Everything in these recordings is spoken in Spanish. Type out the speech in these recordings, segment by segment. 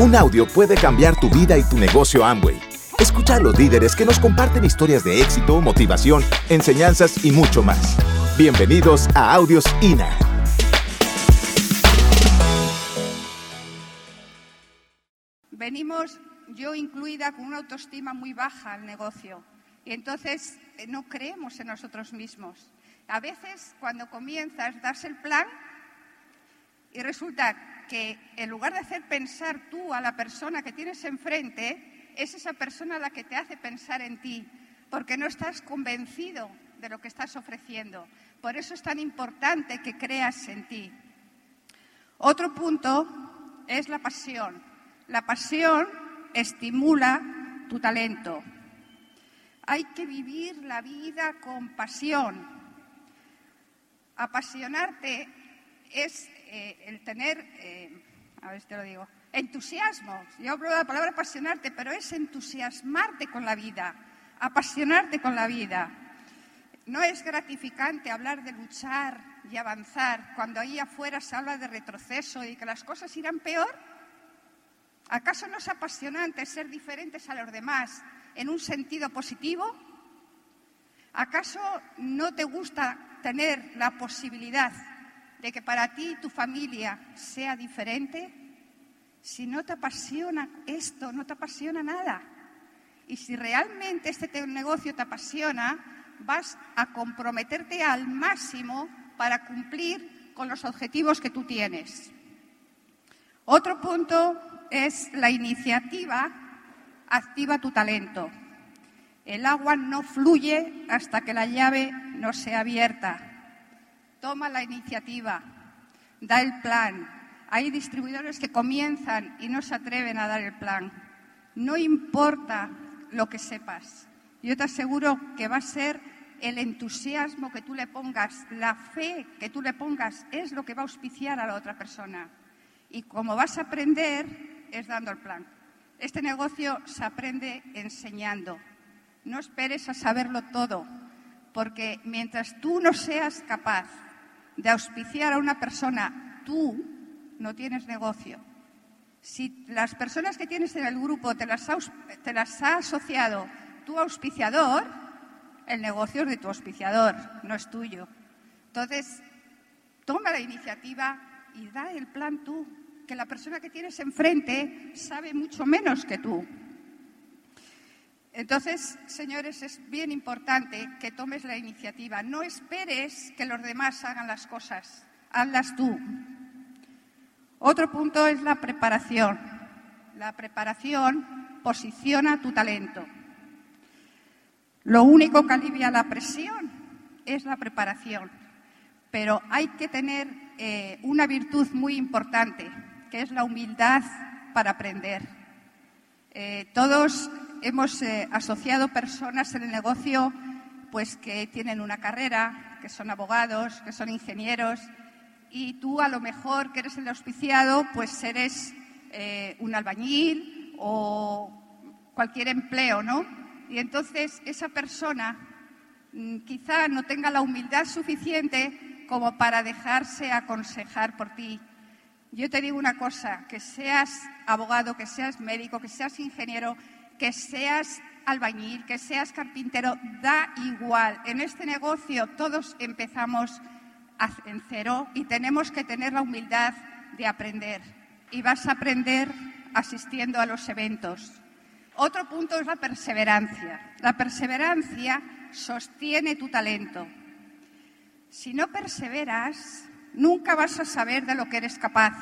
Un audio puede cambiar tu vida y tu negocio Amway. Escucha a los líderes que nos comparten historias de éxito, motivación, enseñanzas y mucho más. Bienvenidos a Audios INA. Venimos, yo incluida, con una autoestima muy baja al negocio. Y entonces eh, no creemos en nosotros mismos. A veces, cuando comienzas, das el plan y resulta que en lugar de hacer pensar tú a la persona que tienes enfrente, es esa persona la que te hace pensar en ti, porque no estás convencido de lo que estás ofreciendo. Por eso es tan importante que creas en ti. Otro punto es la pasión. La pasión estimula tu talento. Hay que vivir la vida con pasión. Apasionarte es eh, el tener, eh, a ver si te lo digo, entusiasmo. Yo hablo de la palabra apasionarte, pero es entusiasmarte con la vida, apasionarte con la vida. No es gratificante hablar de luchar y avanzar cuando ahí afuera se habla de retroceso y que las cosas irán peor. ¿Acaso no es apasionante ser diferentes a los demás en un sentido positivo? ¿Acaso no te gusta tener la posibilidad de que para ti y tu familia sea diferente, si no te apasiona esto, no te apasiona nada. Y si realmente este negocio te apasiona, vas a comprometerte al máximo para cumplir con los objetivos que tú tienes. Otro punto es la iniciativa activa tu talento. El agua no fluye hasta que la llave no sea abierta toma la iniciativa, da el plan. Hay distribuidores que comienzan y no se atreven a dar el plan. No importa lo que sepas. Yo te aseguro que va a ser el entusiasmo que tú le pongas, la fe que tú le pongas, es lo que va a auspiciar a la otra persona. Y como vas a aprender, es dando el plan. Este negocio se aprende enseñando. No esperes a saberlo todo, porque mientras tú no seas capaz de auspiciar a una persona, tú no tienes negocio. Si las personas que tienes en el grupo te las, ha, asociado tu auspiciador, el negocio es de tu auspiciador, no es tuyo. Entonces, toma la iniciativa y da el plan tú, que la persona que tienes enfrente sabe mucho menos que tú. Entonces, señores, es bien importante que tomes la iniciativa. No esperes que los demás hagan las cosas, hazlas tú. Otro punto es la preparación. La preparación posiciona tu talento. Lo único que alivia la presión es la preparación. Pero hay que tener eh, una virtud muy importante, que es la humildad para aprender. Eh, todos hemos eh, asociado personas en el negocio pues que tienen una carrera, que son abogados, que son ingenieros, y tú a lo mejor que eres el auspiciado, pues eres eh, un albañil o cualquier empleo, ¿no? Y entonces esa persona mm, quizá no tenga la humildad suficiente como para dejarse aconsejar por ti. Yo te digo una cosa, que seas abogado, que seas médico, que seas ingeniero, que seas albañil, que seas carpintero, da igual. En este negocio todos empezamos en cero y tenemos que tener la humildad de aprender. Y vas a aprender asistiendo a los eventos. Otro punto es la perseverancia. La perseverancia sostiene tu talento. Si no perseveras, nunca vas a saber de lo que eres capaz.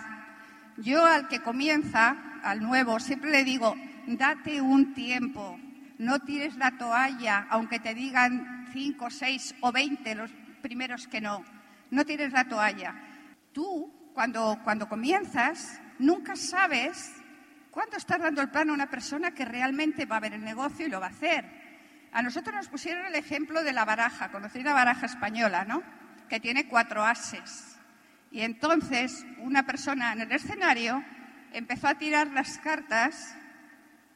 Yo al que comienza, al nuevo, siempre le digo, date un tiempo, no tires la toalla, aunque te digan cinco, seis o veinte los primeros que no. No tires la toalla. Tú, cuando, cuando comienzas, nunca sabes cuándo estás dando el plan a una persona que realmente va a ver el negocio y lo va a hacer. A nosotros nos pusieron el ejemplo de la baraja, conocida baraja española, ¿no? Que tiene cuatro ases. Y entonces una persona en el escenario empezó a tirar las cartas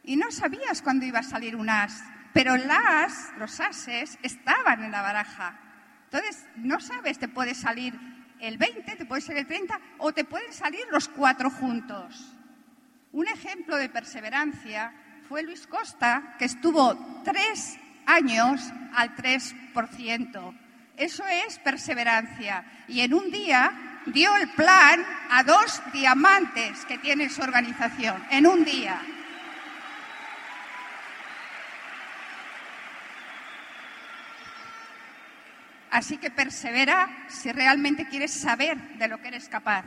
y no sabías cuándo iba a salir un as, pero las, los ases, estaban en la baraja. Entonces, no sabes, te puede salir el 20, te puede salir el 30 o te pueden salir los cuatro juntos. Un ejemplo de perseverancia fue Luis Costa, que estuvo tres años al 3%. Eso es perseverancia. Y en un día dio el plan a dos diamantes que tiene su organización. En un día. Así que persevera si realmente quieres saber de lo que eres capaz.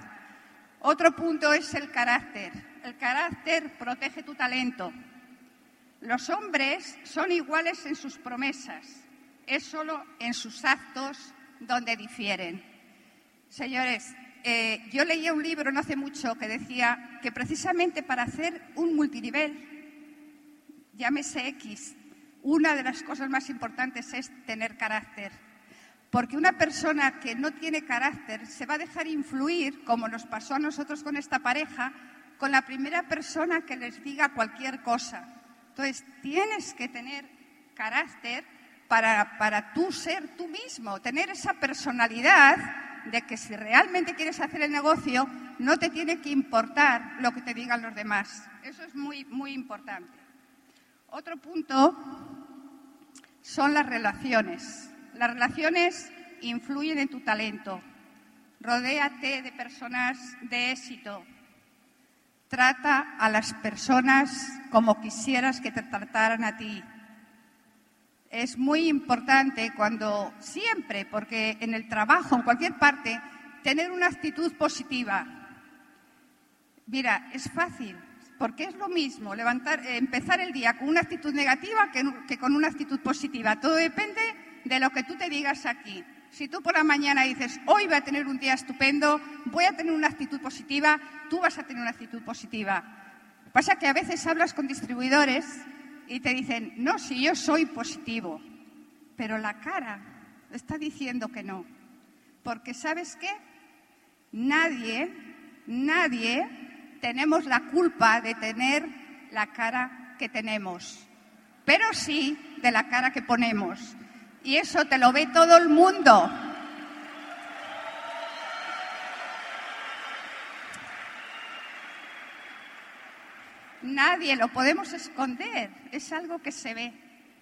Otro punto es el carácter. El carácter protege tu talento. Los hombres son iguales en sus promesas, es solo en sus actos donde difieren. Señores, eh, yo leía un libro no hace mucho que decía que precisamente para hacer un multinivel, llámese X, una de las cosas más importantes es tener carácter. Porque una persona que no tiene carácter se va a dejar influir, como nos pasó a nosotros con esta pareja, con la primera persona que les diga cualquier cosa. Entonces, tienes que tener carácter para, para tú ser tú mismo, tener esa personalidad de que si realmente quieres hacer el negocio, no te tiene que importar lo que te digan los demás. Eso es muy, muy importante. Otro punto son las relaciones. Las relaciones influyen en tu talento. Rodéate de personas de éxito, Trata a las personas como quisieras que te trataran a ti. Es muy importante cuando siempre, porque en el trabajo, en cualquier parte, tener una actitud positiva. Mira, es fácil, porque es lo mismo levantar, empezar el día con una actitud negativa que, que con una actitud positiva. Todo depende de lo que tú te digas aquí. Si tú por la mañana dices, hoy voy a tener un día estupendo, voy a tener una actitud positiva, tú vas a tener una actitud positiva. Pasa que a veces hablas con distribuidores y te dicen, no, si yo soy positivo, pero la cara está diciendo que no. Porque sabes qué? Nadie, nadie tenemos la culpa de tener la cara que tenemos, pero sí de la cara que ponemos. Y eso te lo ve todo el mundo. Nadie lo podemos esconder, es algo que se ve.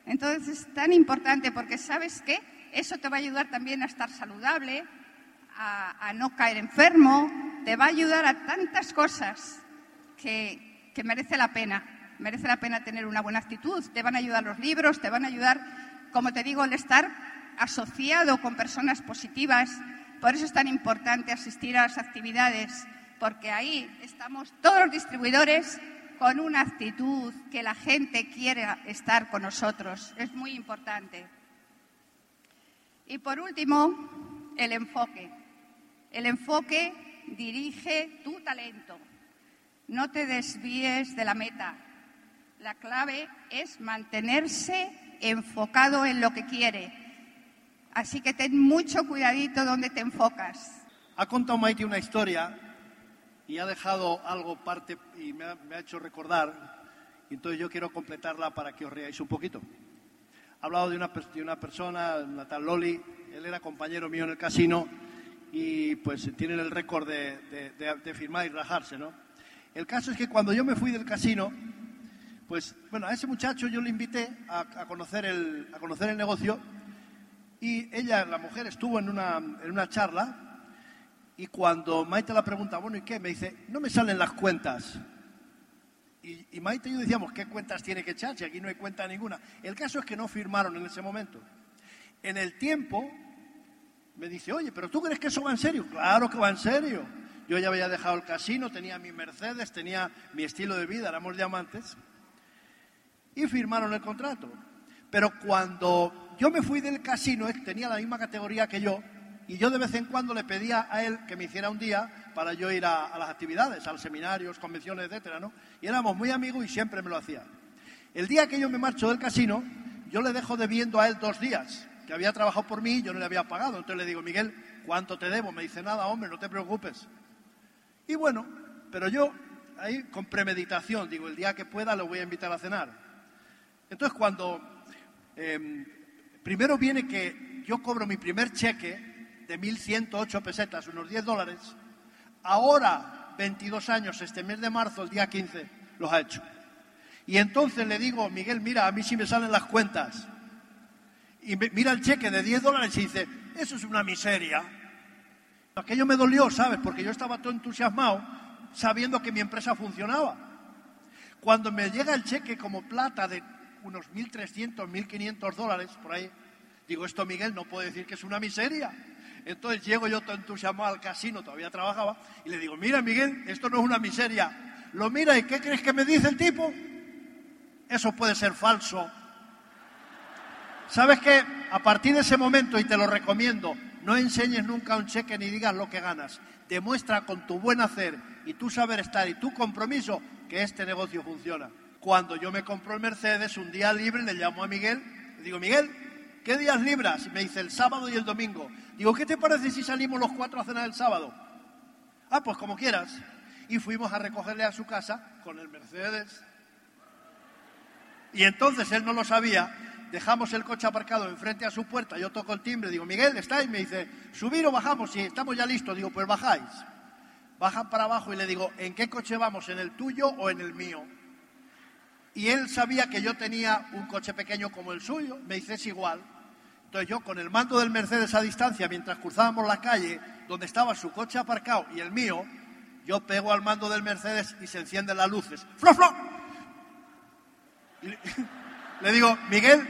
Entonces es tan importante porque sabes que eso te va a ayudar también a estar saludable, a, no caer enfermo, te va a ayudar a tantas cosas que, que merece la pena. Merece la pena tener una buena actitud, te van a ayudar los libros, te van a ayudar como te digo, el estar asociado con personas positivas. Por eso es tan importante asistir a las actividades, porque ahí estamos todos los distribuidores con una actitud que la gente quiere estar con nosotros. Es muy importante. Y por último, el enfoque. El enfoque dirige tu talento. No te desvíes de la meta. La clave es mantenerse enfocado en lo que quiere. Así que ten mucho cuidadito donde te enfocas. Ha contado Maite una historia y ha dejado algo parte y me ha, hecho recordar. Y entonces yo quiero completarla para que os reáis un poquito. Ha hablado de una, persona, una tal Loli, él era compañero mío en el casino y pues tienen el récord de, de, de firmar y rajarse, ¿no? El caso es que cuando yo me fui del casino, pues bueno, a ese muchacho yo le invité a, conocer, el, negocio y ella, la mujer, estuvo en una, en una charla y cuando Maite la pregunta, bueno, ¿y qué? Me dice, no me salen las cuentas. Y, Maite y yo decíamos, ¿qué cuentas tiene que echar si aquí no hay cuenta ninguna? El caso es que no firmaron en ese momento. En el tiempo me dice, oye, pero ¿tú crees que eso va en serio? Claro que va en serio. Yo ya había dejado el casino, tenía mi Mercedes, tenía mi estilo de vida, éramos diamantes y firmaron el contrato. Pero cuando yo me fui del casino, él tenía la misma categoría que yo, y yo de vez en cuando le pedía a él que me hiciera un día para yo ir a, las actividades, a los seminarios, convenciones, etcétera, ¿no? Y éramos muy amigos y siempre me lo hacía. El día que yo me marcho del casino, yo le dejo debiendo a él dos días, que había trabajado por mí y yo no le había pagado. Entonces le digo, Miguel, ¿cuánto te debo? Me dice, nada, hombre, no te preocupes. Y bueno, pero yo ahí con premeditación, digo, el día que pueda lo voy a invitar a cenar. Entonces, cuando em, primero viene que yo cobro mi primer cheque de 1.108 pesetas, unos 10 dólares, ahora, 22 años, este mes de marzo, el día 15, los ha hecho. Y entonces le digo, Miguel, mira, a mí sí me salen las cuentas. Y mira el cheque de 10 dólares y dice, eso es una miseria. Aquello me dolió, ¿sabes? Porque yo estaba todo entusiasmado sabiendo que mi empresa funcionaba. Cuando me llega el cheque como plata de unos 1.300, 1.500 dólares, por ahí, digo, esto Miguel no puede decir que es una miseria. Entonces llego yo todo entusiasmado al casino, todavía trabajaba, y le digo, mira Miguel, esto no es una miseria. Lo mira y ¿qué crees que me dice el tipo? Eso puede ser falso. ¿Sabes qué? A partir de ese momento, y te lo recomiendo, no enseñes nunca un cheque ni digas lo que ganas. Demuestra con tu buen hacer y tu saber estar y tu compromiso que este negocio funciona. Cuando yo me compro el Mercedes, un día libre, le llamo a Miguel, le digo, Miguel, ¿qué días libras? Y me dice, el sábado y el domingo. Digo, ¿qué te parece si salimos los cuatro a cenar el sábado? Ah, pues como quieras. Y fuimos a recogerle a su casa con el Mercedes. Y entonces él no lo sabía, dejamos el coche aparcado enfrente a su puerta, yo toco el timbre, digo, Miguel, ¿estáis? Me dice, ¿subir o bajamos? Sí, estamos ya listos. Digo, pues bajáis. Bajan para abajo y le digo, ¿en qué coche vamos? ¿En el tuyo o en el mío? Y él sabía que yo tenía un coche pequeño como el suyo, me dice, es igual. Entonces yo con el mando del Mercedes a distancia, mientras cruzábamos la calle donde estaba su coche aparcado y el mío, yo pego al mando del Mercedes y se encienden las luces. ¡Flo, flo! Le digo, Miguel,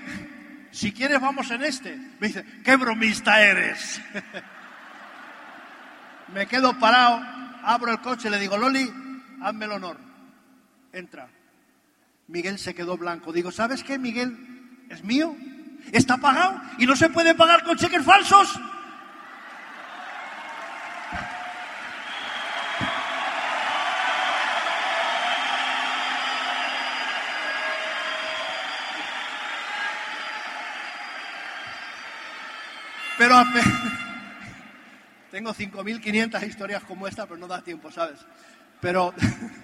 si quieres vamos en este. Me dice, qué bromista eres. Me quedo parado, abro el coche, le digo, Loli, hazme el honor. Entra. Miguel se quedó blanco. Digo, ¿sabes qué, Miguel? Es mío. Está pagado y no se puede pagar con cheques falsos. Pero tengo 5.500 historias como esta, pero no da tiempo, ¿sabes? Pero,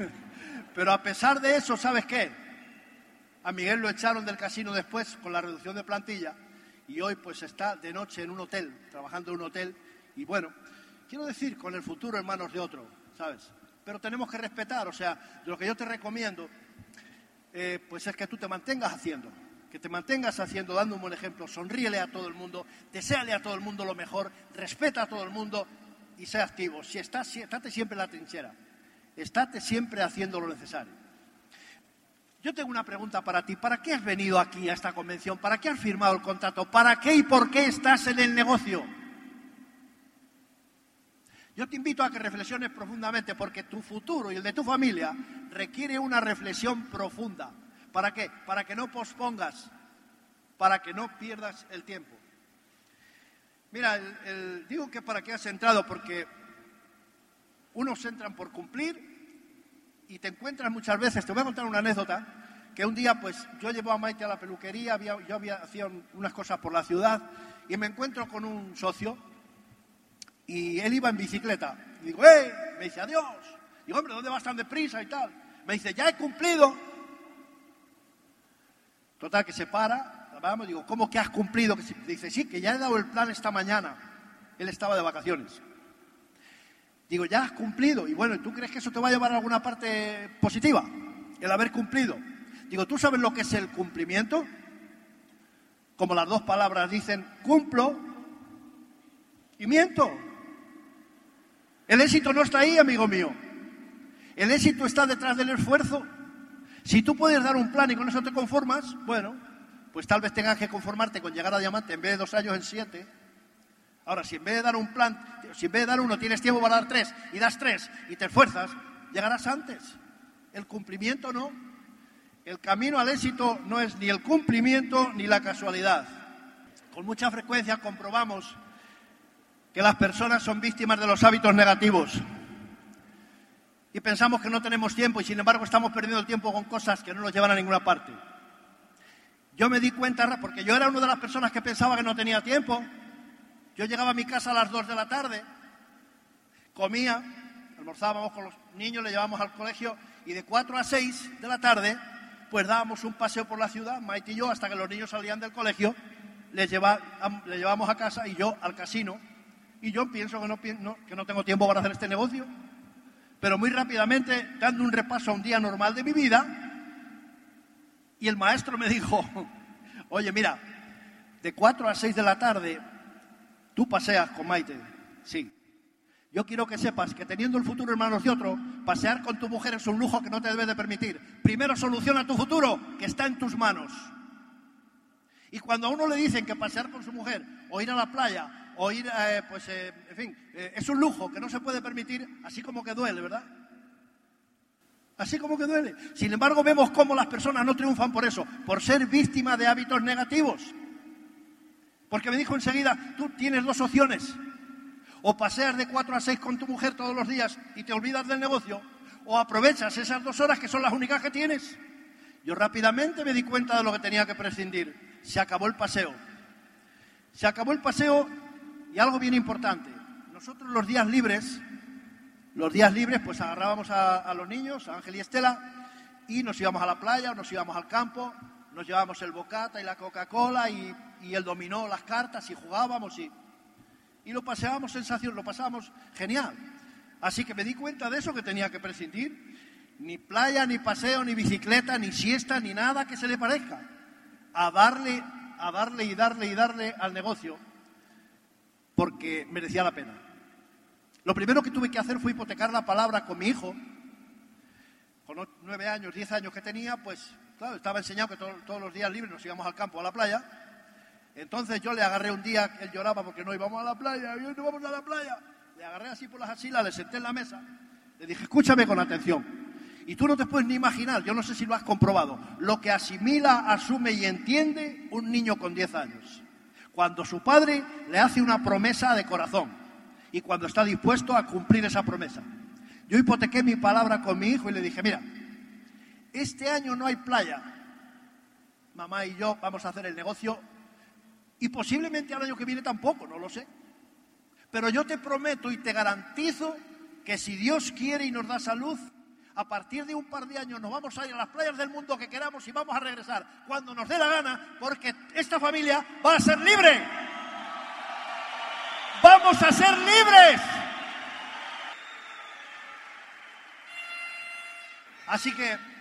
pero a pesar de eso, ¿sabes qué? A Miguel lo echaron del casino después con la reducción de plantilla y hoy pues está de noche en un hotel, trabajando en un hotel y bueno, quiero decir, con el futuro en manos de otro, ¿sabes? Pero tenemos que respetar, o sea, lo que yo te recomiendo, eh, pues es que tú te mantengas haciendo, que te mantengas haciendo, dando un buen ejemplo, sonríele a todo el mundo, deséale a todo el mundo lo mejor, respeta a todo el mundo y sé activo. Si estás, estate siempre en la trinchera, estate siempre haciendo lo necesario. Yo tengo una pregunta para ti. ¿Para qué has venido aquí a esta convención? ¿Para qué has firmado el contrato? ¿Para qué y por qué estás en el negocio? Yo te invito a que reflexiones profundamente porque tu futuro y el de tu familia requiere una reflexión profunda. ¿Para qué? Para que no pospongas, para que no pierdas el tiempo. Mira, digo que para qué has entrado, porque unos entran por cumplir y te encuentras muchas veces, te voy a contar una anécdota, que un día pues yo llevo a Maite a la peluquería, yo había hacía unas cosas por la ciudad y me encuentro con un socio y él iba en bicicleta. Y digo, ¡eh! Me dice, adiós. Digo, hombre, ¿dónde vas tan deprisa y tal? Me dice, ya he cumplido. Total, que se para, vamos, digo, ¿cómo que has cumplido? Dice, sí, que ya he dado el plan esta mañana. Él estaba de vacaciones. Digo, ya has cumplido. Y bueno, ¿tú crees que eso te va a llevar a alguna parte positiva? El haber cumplido. Digo, ¿tú sabes lo que es el cumplimiento? Como las dos palabras dicen, cumplo y miento. El éxito no está ahí, amigo mío. El éxito está detrás del esfuerzo. Si tú puedes dar un plan y con eso te conformas, bueno, pues tal vez tengas que conformarte con llegar a diamante en vez de dos años en siete. Ahora, si en vez de dar un plan, si en vez de dar uno tienes tiempo para dar tres y das tres y te esfuerzas, llegarás antes. El cumplimiento no. El camino al éxito no es ni el cumplimiento ni la casualidad. Con mucha frecuencia comprobamos que las personas son víctimas de los hábitos negativos y pensamos que no tenemos tiempo y sin embargo estamos perdiendo el tiempo con cosas que no nos llevan a ninguna parte. Yo me di cuenta, porque yo era una de las personas que pensaba que no tenía tiempo. Yo llegaba a mi casa a las 2 de la tarde, comía, almorzábamos con los niños, le llevábamos al colegio y de 4 a 6 de la tarde, pues dábamos un paseo por la ciudad, Maite y yo, hasta que los niños salían del colegio, les, lleva, les llevamos a casa y yo al casino. Y yo pienso que no, que no tengo tiempo para hacer este negocio. pero muy rápidamente, dando un repaso a un día normal de mi vida, y el maestro me dijo, oye, mira, de 4 a 6 de la tarde, tú paseas con Maite. Sí. Yo quiero que sepas que teniendo el futuro en manos de otro, pasear con tu mujer es un lujo que no te debes de permitir. Primero soluciona tu futuro, que está en tus manos. Y cuando a uno le dicen que pasear con su mujer, o ir a la playa, o ir, eh, pues, eh, en fin, eh, es un lujo que no se puede permitir, así como que duele, ¿verdad? Así como que duele. Sin embargo, vemos cómo las personas no triunfan por eso, por ser víctimas de hábitos negativos. Porque me dijo enseguida, tú tienes dos opciones. O paseas de 4 a 6 con tu mujer todos los días y te olvidas del negocio, o aprovechas esas dos horas que son las únicas que tienes. Yo rápidamente me di cuenta de lo que tenía que prescindir. Se acabó el paseo. Se acabó el paseo y algo bien importante. Nosotros los días libres, los días libres, pues agarrábamos a, los niños, a Ángel y Estela, y nos íbamos a la playa o nos íbamos al campo, nos llevábamos el bocata y la Coca-Cola y y el dominó, las cartas y jugábamos y, y lo pasábamos sensación, lo pasábamos genial. Así que me di cuenta de eso que tenía que prescindir. Ni playa, ni paseo, ni bicicleta, ni siesta, ni nada que se le parezca. A darle, a darle y darle y darle al negocio porque merecía la pena. Lo primero que tuve que hacer fue hipotecar la palabra con mi hijo. Con nueve años, diez años que tenía, pues estaba enseñado que todos los días libres nos íbamos al campo, a la playa. Entonces yo le agarré un día, él lloraba porque no íbamos a la playa, y hoy no vamos a la playa. Le agarré así por las axilas, le senté en la mesa, le dije, escúchame con atención. Y tú no te puedes ni imaginar, yo no sé si lo has comprobado, lo que asimila, asume y entiende un niño con 10 años. Cuando su padre le hace una promesa de corazón y cuando está dispuesto a cumplir esa promesa. Yo hipotequé mi palabra con mi hijo y le dije, mira, este año no hay playa. Mamá y yo vamos a hacer el negocio y posiblemente al año que viene tampoco, no lo sé. Pero yo te prometo y te garantizo que si Dios quiere y nos da salud, a partir de un par de años nos vamos a ir a las playas del mundo que queramos y vamos a regresar cuando nos dé la gana, porque esta familia va a ser libre. Vamos a ser libres. Así que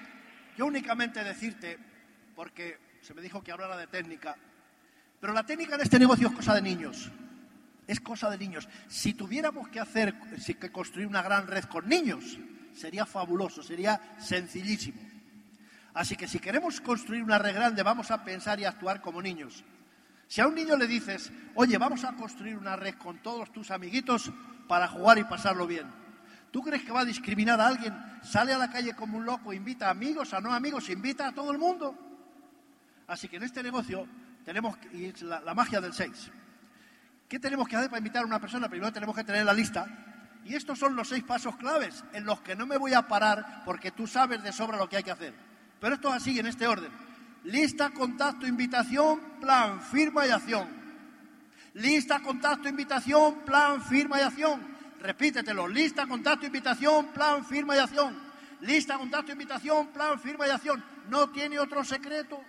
yo únicamente decirte, porque se me dijo que hablara de técnica, pero la técnica de este negocio es cosa de niños. Es cosa de niños. Si tuviéramos que hacer, que construir una gran red con niños, sería fabuloso, sería sencillísimo. Así que si queremos construir una red grande, vamos a pensar y actuar como niños. Si a un niño le dices, oye, vamos a construir una red con todos tus amiguitos para jugar y pasarlo bien, ¿tú crees que va a discriminar a alguien? Sale a la calle como un loco, invita a amigos, a no amigos, invita a todo el mundo. Así que en este negocio tenemos, y es la, magia del 6. ¿Qué tenemos que hacer para invitar a una persona? Primero tenemos que tener la lista. Y estos son los seis pasos claves en los que no me voy a parar porque tú sabes de sobra lo que hay que hacer. Pero esto es así, en este orden. Lista, contacto, invitación, plan, firma y acción. Lista, contacto, invitación, plan, firma y acción. Repítetelo. Lista, contacto, invitación, plan, firma y acción. Lista, contacto, invitación, plan, firma y acción. No tiene otro secreto.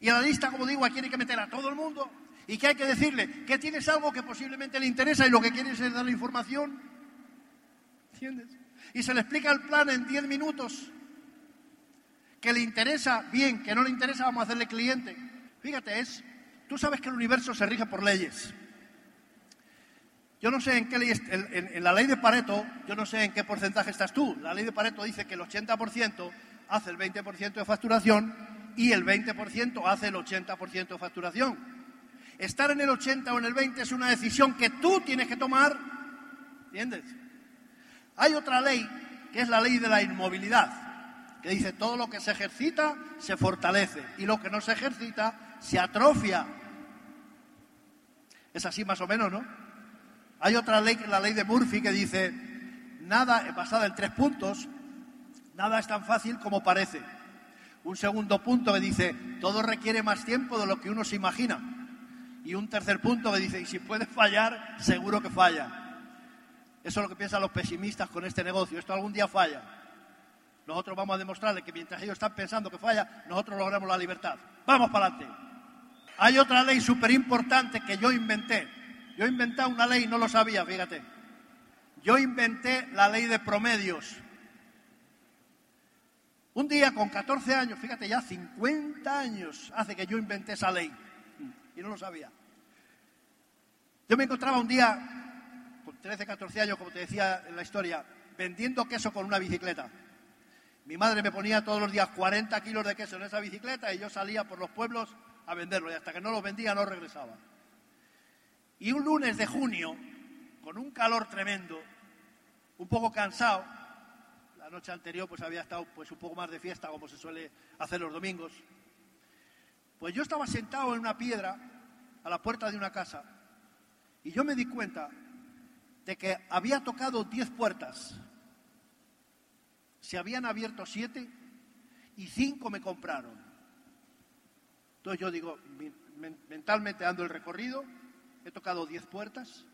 Y a la lista, como digo, aquí hay que meter a todo el mundo y que hay que decirle que tienes algo que posiblemente le interesa y lo que quieres es darle información. ¿Entiendes? Y se le explica el plan en 10 minutos. Que le interesa, bien, que no le interesa, vamos a hacerle cliente. Fíjate, es, tú sabes que el universo se rige por leyes. Yo no sé en qué ley, en, la ley de Pareto, yo no sé en qué porcentaje estás tú. La ley de Pareto dice que el 80% hace el 20% de facturación y el 20% hace el 80% de facturación. Estar en el 80 o en el 20 es una decisión que tú tienes que tomar, ¿entiendes? Hay otra ley, que es la ley de la inmovilidad, que dice todo lo que se ejercita se fortalece y lo que no se ejercita se atrofia. Es así más o menos, ¿no? Hay otra ley, la ley de Murphy, que dice, nada, basada en tres puntos, nada es tan fácil como parece. Un segundo punto que dice, todo requiere más tiempo de lo que uno se imagina. Y un tercer punto que dice, y si puede fallar, seguro que falla. Eso es lo que piensan los pesimistas con este negocio. Esto algún día falla. Nosotros vamos a demostrarle que mientras ellos están pensando que falla, nosotros logramos la libertad. Vamos para adelante. Hay otra ley súper importante que yo inventé. Yo he inventado una ley y no lo sabía, fíjate. yo inventé la ley de promedios. Un día con 14 años, fíjate ya, 50 años hace que yo inventé esa ley. Y no lo sabía. Yo me encontraba un día, con 13, 14 años, como te decía en la historia, vendiendo queso con una bicicleta. Mi madre me ponía todos los días 40 kilos de queso en esa bicicleta y yo salía por los pueblos a venderlo y hasta que no lo vendía no regresaba. Y un lunes de junio, con un calor tremendo, un poco cansado, la noche anterior pues había estado pues un poco más de fiesta como se suele hacer los domingos, pues yo estaba sentado en una piedra a la puerta de una casa y yo me di cuenta de que había tocado 10 puertas se habían abierto siete y cinco me compraron. Entonces yo digo, mentalmente dando el recorrido, he tocado diez puertas,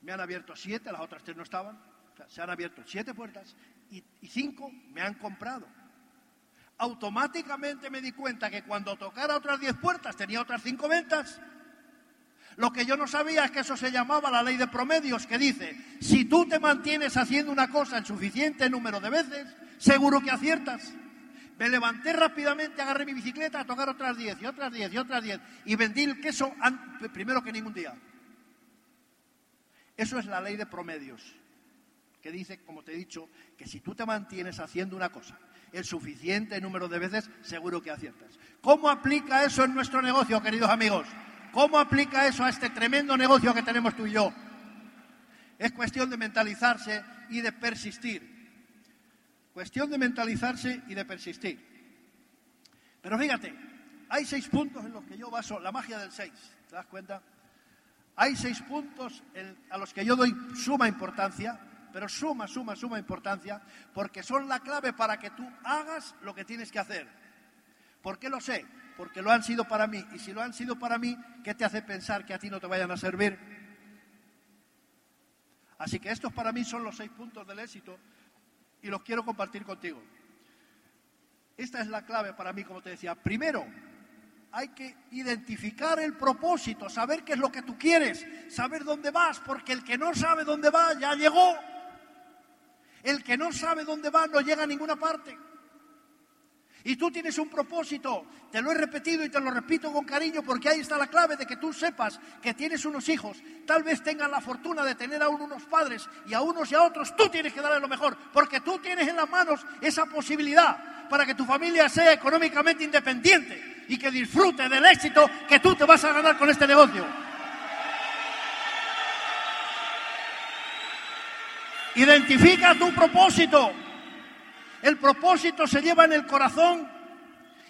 me han abierto siete, las otras tres no estaban, se han abierto siete puertas y, y cinco me han comprado. Automáticamente me di cuenta que cuando tocara otras diez puertas tenía otras cinco ventas lo que yo no sabía es que eso se llamaba la ley de promedios, que dice, si tú te mantienes haciendo una cosa el suficiente número de veces, seguro que aciertas. Me levanté rápidamente, agarré mi bicicleta a tocar otras 10 y otras 10 y otras 10 y vendí el queso primero que ningún día. Eso es la ley de promedios, que dice, como te he dicho, que si tú te mantienes haciendo una cosa el suficiente número de veces, seguro que aciertas. ¿Cómo aplica eso en nuestro negocio, queridos amigos? ¿Cómo aplica eso a este tremendo negocio que tenemos tú y yo? Es cuestión de mentalizarse y de persistir. Cuestión de mentalizarse y de persistir. Pero fíjate, hay seis puntos en los que yo baso la magia del seis. ¿Te das cuenta? Hay seis puntos a los que yo doy suma importancia, pero suma, suma, suma importancia, porque son la clave para que tú hagas lo que tienes que hacer. ¿Por qué lo sé? porque lo han sido para mí. Y si lo han sido para mí, ¿qué te hace pensar que a ti no te vayan a servir? Así que estos para mí son los seis puntos del éxito y los quiero compartir contigo. Esta es la clave para mí, como te decía. Primero, hay que identificar el propósito, saber qué es lo que tú quieres, saber dónde vas, porque el que no sabe dónde va ya llegó. El que no sabe dónde va no llega a ninguna parte. Y tú tienes un propósito, te lo he repetido y te lo repito con cariño porque ahí está la clave de que tú sepas que tienes unos hijos, tal vez tengan la fortuna de tener aún unos padres y a unos y a otros tú tienes que darle lo mejor, porque tú tienes en las manos esa posibilidad para que tu familia sea económicamente independiente y que disfrute del éxito que tú te vas a ganar con este negocio. Identifica tu propósito. El propósito se lleva en el corazón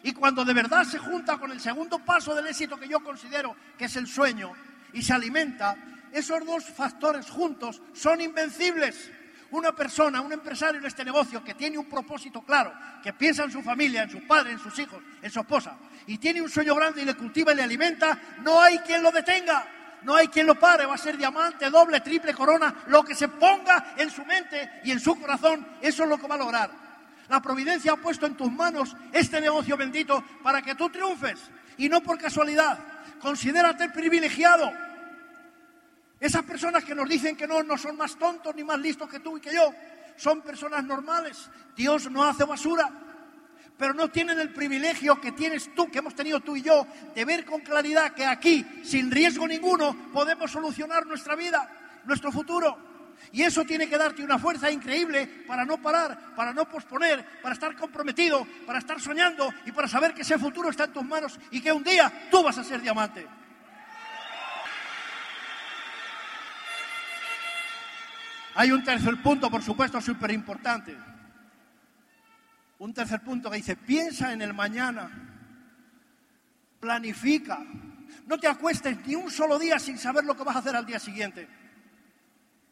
y cuando de verdad se junta con el segundo paso del éxito que yo considero que es el sueño y se alimenta, esos dos factores juntos son invencibles. Una persona, un empresario en este negocio que tiene un propósito claro, que piensa en su familia, en su padre, en sus hijos, en su esposa, y tiene un sueño grande y le cultiva y le alimenta, no hay quien lo detenga, no hay quien lo pare, va a ser diamante, doble, triple corona, lo que se ponga en su mente y en su corazón, eso es lo que va a lograr. La providencia ha puesto en tus manos este negocio bendito para que tú triunfes y no por casualidad. Considérate privilegiado. Esas personas que nos dicen que no, no son más tontos ni más listos que tú y que yo, son personas normales. Dios no hace basura, pero no tienen el privilegio que tienes tú, que hemos tenido tú y yo, de ver con claridad que aquí, sin riesgo ninguno, podemos solucionar nuestra vida, nuestro futuro. Y eso tiene que darte una fuerza increíble para no parar, para no posponer, para estar comprometido, para estar soñando y para saber que ese futuro está en tus manos y que un día tú vas a ser diamante. Hay un tercer punto, por supuesto, súper importante. Un tercer punto que dice, piensa en el mañana, planifica, no te acuestes ni un solo día sin saber lo que vas a hacer al día siguiente.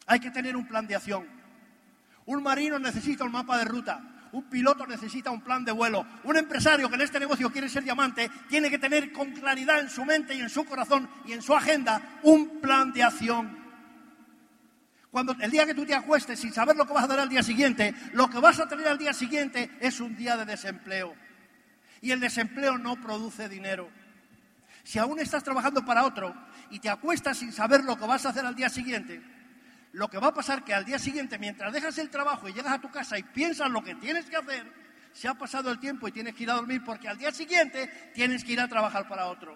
Hay que tener un plan de acción. Un marino necesita un mapa de ruta. Un piloto necesita un plan de vuelo. Un empresario que en este negocio quiere ser diamante tiene que tener con claridad en su mente y en su corazón y en su agenda un plan de acción. Cuando el día que tú te acuestes sin saber lo que vas a hacer al día siguiente, lo que vas a tener al día siguiente es un día de desempleo. Y el desempleo no produce dinero. Si aún estás trabajando para otro y te acuestas sin saber lo que vas a hacer al día siguiente, Lo que va a pasar que al día siguiente, mientras dejas el trabajo y llegas a tu casa y piensas lo que tienes que hacer, se ha pasado el tiempo y tienes que ir a dormir porque al día siguiente tienes que ir a trabajar para otro.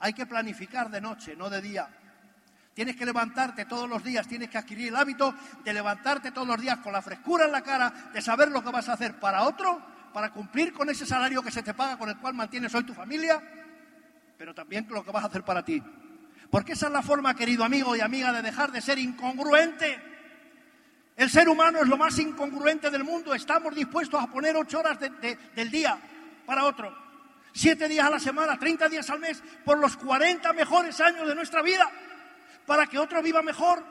Hay que planificar de noche, no de día. Tienes que levantarte todos los días, tienes que adquirir el hábito de levantarte todos los días con la frescura en la cara, de saber lo que vas a hacer para otro, para cumplir con ese salario que se te paga, con el cual mantienes hoy tu familia, pero también lo que vas a hacer para ti. Porque esa es la forma, querido amigo y amiga, de dejar de ser incongruente. El ser humano es lo más incongruente del mundo. Estamos dispuestos a poner ocho horas del día para otro. Siete días a la semana, treinta días al mes, por los cuarenta mejores años de nuestra vida para que otro viva mejor.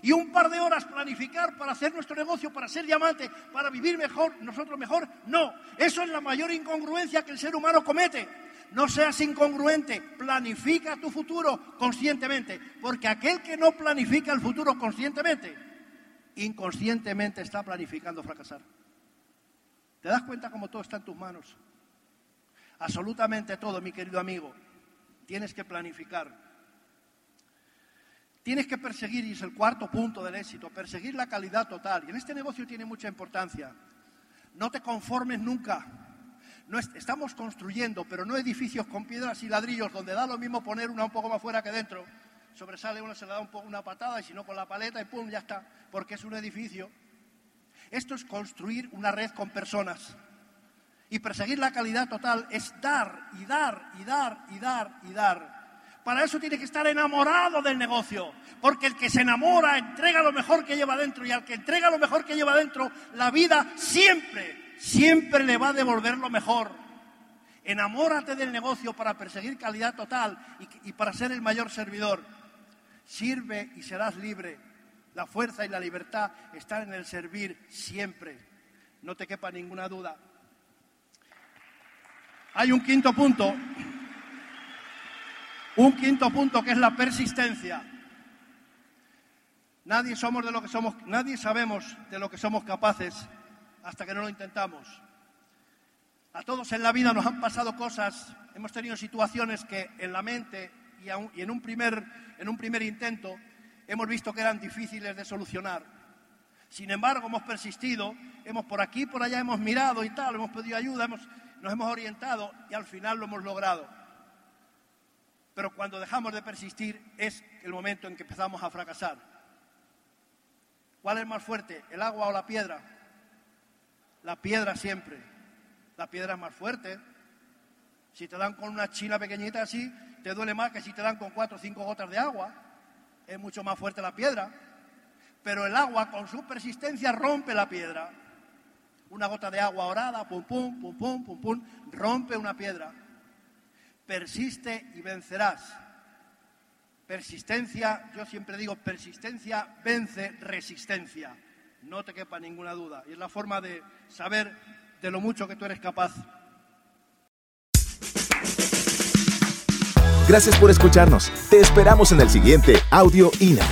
Y un par de horas planificar para hacer nuestro negocio, para ser diamante, para vivir mejor, nosotros mejor. No, eso es la mayor incongruencia que el ser humano comete. No seas incongruente, planifica tu futuro conscientemente, porque aquel que no planifica el futuro conscientemente, inconscientemente está planificando fracasar. ¿Te das cuenta cómo todo está en tus manos? Absolutamente todo, mi querido amigo. Tienes que planificar. Tienes que perseguir, y es el cuarto punto del éxito, perseguir la calidad total. Y en este negocio tiene mucha importancia. No te conformes nunca. No estamos construyendo, pero no edificios con piedras y ladrillos donde da lo mismo poner una un poco más fuera que dentro. Sobresale uno, se le da un poco una patada y si no con la paleta y pum, ya está, porque es un edificio. Esto es construir una red con personas. Y perseguir la calidad total es dar y dar y dar y dar y dar para eso tiene que estar enamorado del negocio, porque el que se enamora entrega lo mejor que lleva dentro y al que entrega lo mejor que lleva dentro, la vida siempre, siempre le va a devolver lo mejor. Enamórate del negocio para perseguir calidad total y, y para ser el mayor servidor. Sirve y serás libre. La fuerza y la libertad están en el servir siempre. No te quepa ninguna duda. Hay un quinto punto un quinto punto que es la persistencia. Nadie somos de lo que somos, nadie sabemos de lo que somos capaces hasta que no lo intentamos. A todos en la vida nos han pasado cosas, hemos tenido situaciones que en la mente y, en, un primer, en un primer intento hemos visto que eran difíciles de solucionar. Sin embargo, hemos persistido, hemos por aquí, por allá hemos mirado y tal, hemos pedido ayuda, nos hemos orientado y al final lo hemos logrado. Pero cuando dejamos de persistir es el momento en que empezamos a fracasar. ¿Cuál es más fuerte, el agua o la piedra? La piedra siempre. La piedra es más fuerte. Si te dan con una china pequeñita así, te duele más que si te dan con cuatro o cinco gotas de agua. Es mucho más fuerte la piedra. Pero el agua, con su persistencia, rompe la piedra. Una gota de agua orada, pum, pum, pum, pum, pum, pum, rompe una piedra persiste y vencerás. Persistencia, yo siempre digo, persistencia vence resistencia. No te quepa ninguna duda. Y es la forma de saber de lo mucho que tú eres capaz. Gracias por escucharnos. Te esperamos en el siguiente Audio INA.